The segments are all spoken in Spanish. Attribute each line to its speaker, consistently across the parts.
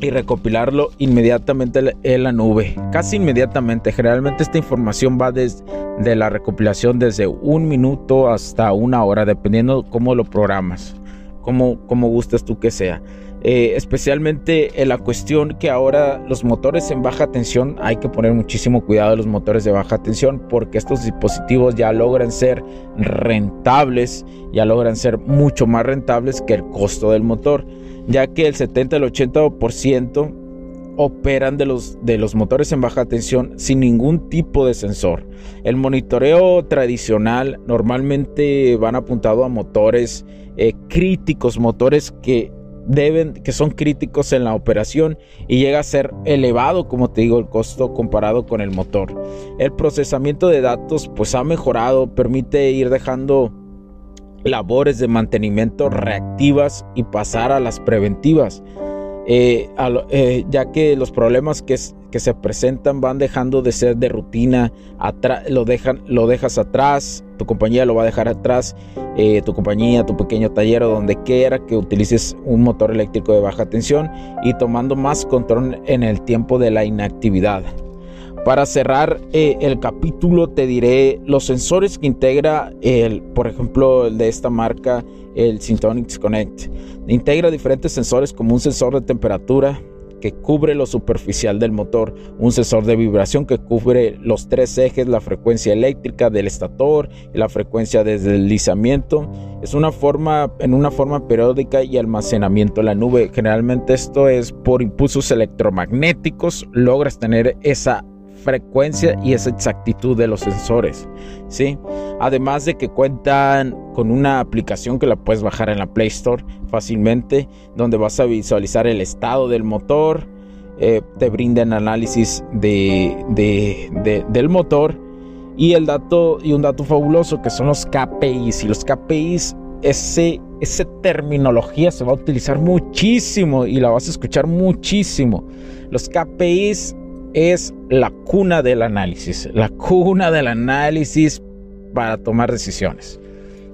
Speaker 1: Y recopilarlo inmediatamente en la nube. Casi inmediatamente. Generalmente esta información va desde la recopilación desde un minuto hasta una hora, dependiendo cómo lo programas, cómo, cómo gustas tú que sea. Eh, especialmente en la cuestión que ahora los motores en baja tensión hay que poner muchísimo cuidado a los motores de baja tensión porque estos dispositivos ya logran ser rentables ya logran ser mucho más rentables que el costo del motor ya que el 70 al 80% operan de los, de los motores en baja tensión sin ningún tipo de sensor. El monitoreo tradicional normalmente van apuntado a motores eh, críticos, motores que deben, que son críticos en la operación y llega a ser elevado, como te digo, el costo comparado con el motor. El procesamiento de datos pues ha mejorado, permite ir dejando labores de mantenimiento reactivas y pasar a las preventivas, eh, eh, ya que los problemas que, que, se presentan van dejando de ser de rutina, lo, dejan, lo dejas atrás, tu compañía lo va a dejar atrás, eh, tu compañía, tu pequeño taller o donde quiera que utilices un motor eléctrico de baja tensión y tomando más control en el tiempo de la inactividad. Para cerrar eh, el capítulo te diré los sensores que integra el, por ejemplo, el de esta marca, el Syntonix Connect. Integra diferentes sensores como un sensor de temperatura que cubre lo superficial del motor, un sensor de vibración que cubre los tres ejes, la frecuencia eléctrica del estator y la frecuencia de deslizamiento. Es una forma en una forma periódica y almacenamiento en la nube. Generalmente esto es por impulsos electromagnéticos logras tener esa frecuencia y esa exactitud de los sensores, ¿sí? Además de que cuentan con una aplicación que la puedes bajar en la Play Store fácilmente, donde vas a visualizar el estado del motor, eh, te brindan análisis de, del motor y el dato y un dato fabuloso que son los KPIs y los KPIs ese, esa terminología se va a utilizar muchísimo y la vas a escuchar muchísimo. Los KPIs es la cuna del análisis, la cuna del análisis para tomar decisiones.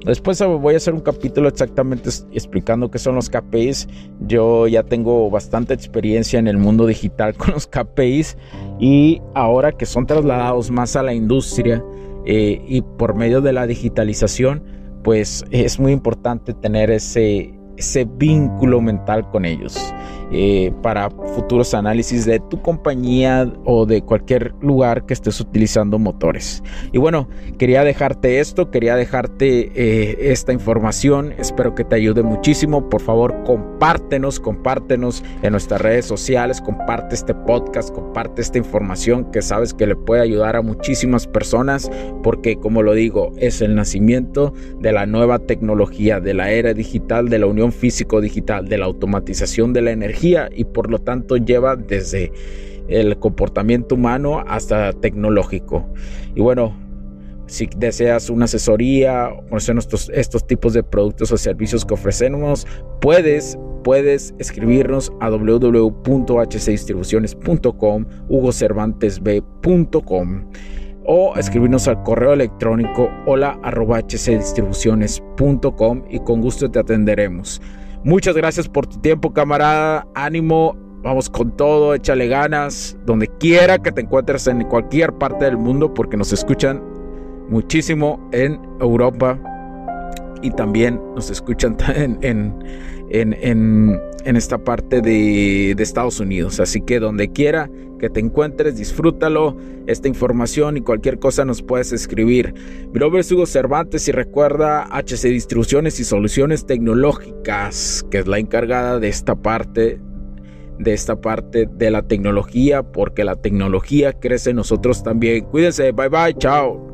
Speaker 1: Después voy a hacer un capítulo exactamente explicando qué son los KPIs. Yo ya tengo bastante experiencia en el mundo digital con los KPIs y ahora que son trasladados más a la industria eh, y por medio de la digitalización, pues es muy importante tener ese, ese vínculo mental con ellos. Eh, para futuros análisis de tu compañía o de cualquier lugar que estés utilizando motores. Y bueno, quería dejarte esto, quería dejarte eh, esta información, espero que te ayude muchísimo. Por favor, compártenos, compártenos en nuestras redes sociales, comparte este podcast, comparte esta información que sabes que le puede ayudar a muchísimas personas porque como lo digo, es el nacimiento de la nueva tecnología, de la era digital, de la unión físico-digital, de la automatización de la energía y por lo tanto lleva desde el comportamiento humano hasta tecnológico. Y bueno, si deseas una asesoría, conocer estos, tipos de productos o servicios que ofrecemos, puedes, puedes escribirnos a www.hcdistribuciones.com, hugocervantesb.com o escribirnos al correo electrónico hola y con gusto te atenderemos. Muchas gracias por tu tiempo, camarada. Ánimo, vamos con todo, échale ganas, donde quiera que te encuentres en cualquier parte del mundo, porque nos escuchan muchísimo en Europa y también nos escuchan en, en, en, en esta parte de, de, Estados Unidos. Así que donde quiera que te encuentres, disfrútalo. Esta información y cualquier cosa nos puedes escribir. Mi nombre es Hugo Cervantes y recuerda HC Distribuciones y Soluciones Tecnológicas, que es la encargada de esta parte de esta parte de la tecnología, porque la tecnología crece en nosotros también. Cuídense, bye bye, chao.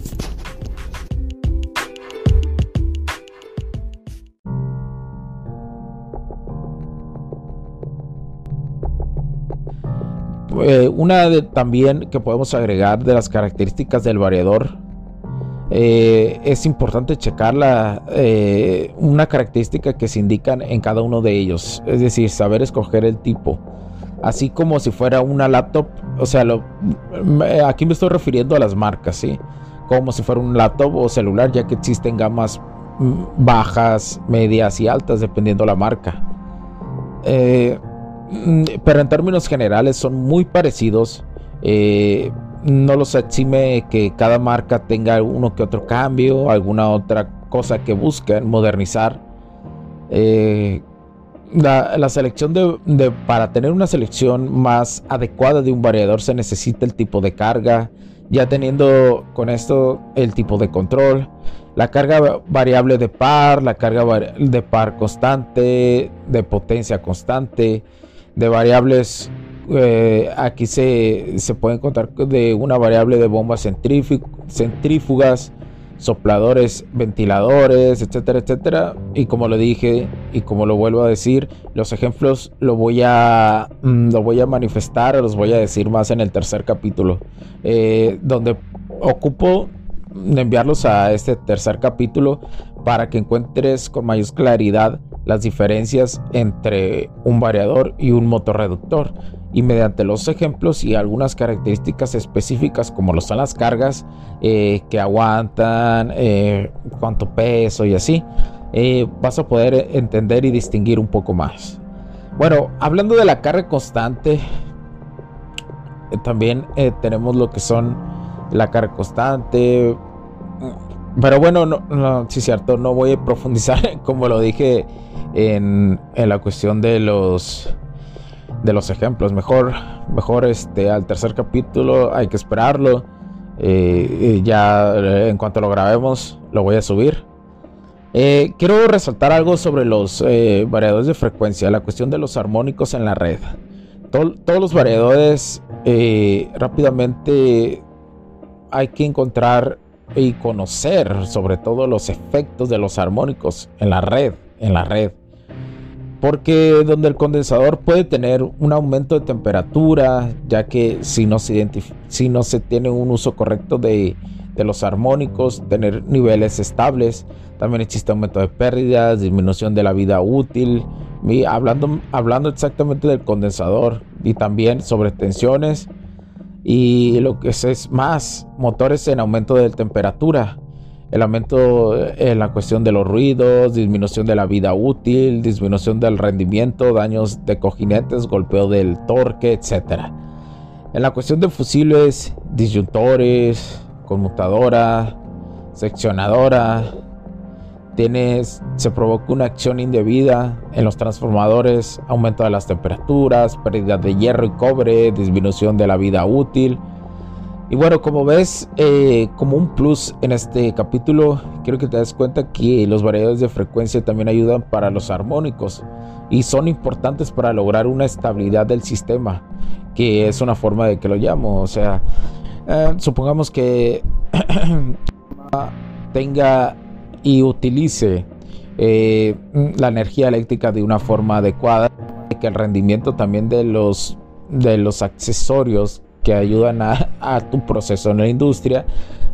Speaker 1: Eh, una de, también que podemos agregar de las características del variador eh, es importante checar eh, una característica que se indican en cada uno de ellos, es decir, saber escoger el tipo. Así como si fuera una laptop, o sea, aquí me estoy refiriendo a las marcas, ¿sí? Como si fuera un laptop o celular, ya que existen gamas mm, bajas, medias y altas, dependiendo la marca. Pero en términos generales son muy parecidos no los exime que cada marca tenga uno que otro cambio, alguna otra cosa que busquen modernizar. Eh, la, selección de, para tener una selección más adecuada de un variador se necesita el tipo de carga, ya teniendo con esto el tipo de control, la carga variable de par, la carga de par constante, de potencia constante, de variables eh, aquí se, se puede encontrar de una variable de bombas centrífugas, sopladores, ventiladores, etcétera, etcétera. Y como lo dije y como lo vuelvo a decir, los ejemplos lo voy a, mm, lo voy a manifestar, los voy a decir más en el tercer capítulo, eh, donde ocupo enviarlos a este tercer capítulo para que encuentres con mayor claridad las diferencias entre un variador y un motorreductor y mediante los ejemplos y algunas características específicas como lo son las cargas eh, que aguantan, eh, cuánto peso y así, eh, vas a poder entender y distinguir un poco más. Bueno, hablando de la carga constante, también tenemos lo que son la carga constante. Pero bueno, no, no, sí cierto, no voy a profundizar como lo dije en, en la cuestión de los de los ejemplos. Mejor, mejor este, al tercer capítulo hay que esperarlo. Eh, ya eh, en cuanto lo grabemos, lo voy a subir. Eh, quiero resaltar algo sobre los variadores de frecuencia, la cuestión de los armónicos en la red. todos los variadores rápidamente hay que encontrar y conocer sobre todo los efectos de los armónicos en la red, en la red. Porque donde el condensador puede tener un aumento de temperatura, ya que si no se, tiene un uso correcto de, los armónicos, tener niveles estables, también existe aumento de pérdidas, disminución de la vida útil, y hablando, hablando exactamente del condensador y también sobre tensiones y lo que es más, motores en aumento de temperatura el aumento en la cuestión de los ruidos, disminución de la vida útil, disminución del rendimiento, daños de cojinetes, golpeo del torque, etc. En la cuestión de fusibles, disyuntores, conmutadora, seccionadora, tienes, se provoca una acción indebida en los transformadores, aumento de las temperaturas, pérdida de hierro y cobre, disminución de la vida útil, y bueno, como ves, eh, como un plus en este capítulo, quiero que te des cuenta que los variadores de frecuencia también ayudan para los armónicos y son importantes para lograr una estabilidad del sistema, que es una forma de que lo llamo. O sea, eh, supongamos que tenga y utilice eh, la energía eléctrica de una forma adecuada, que el rendimiento también de los, de los accesorios que ayudan a, tu proceso en la industria,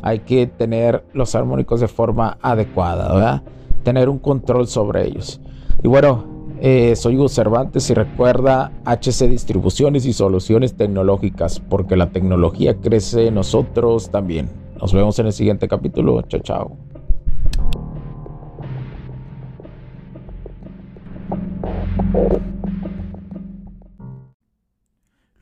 Speaker 1: hay que tener los armónicos de forma adecuada, ¿verdad? Tener un control sobre ellos. Y bueno,
Speaker 2: Eh, soy Hugo Cervantes y recuerda HC Distribuciones y Soluciones Tecnológicas, porque la tecnología crece nosotros también. Nos vemos en el siguiente capítulo. Chao, chao.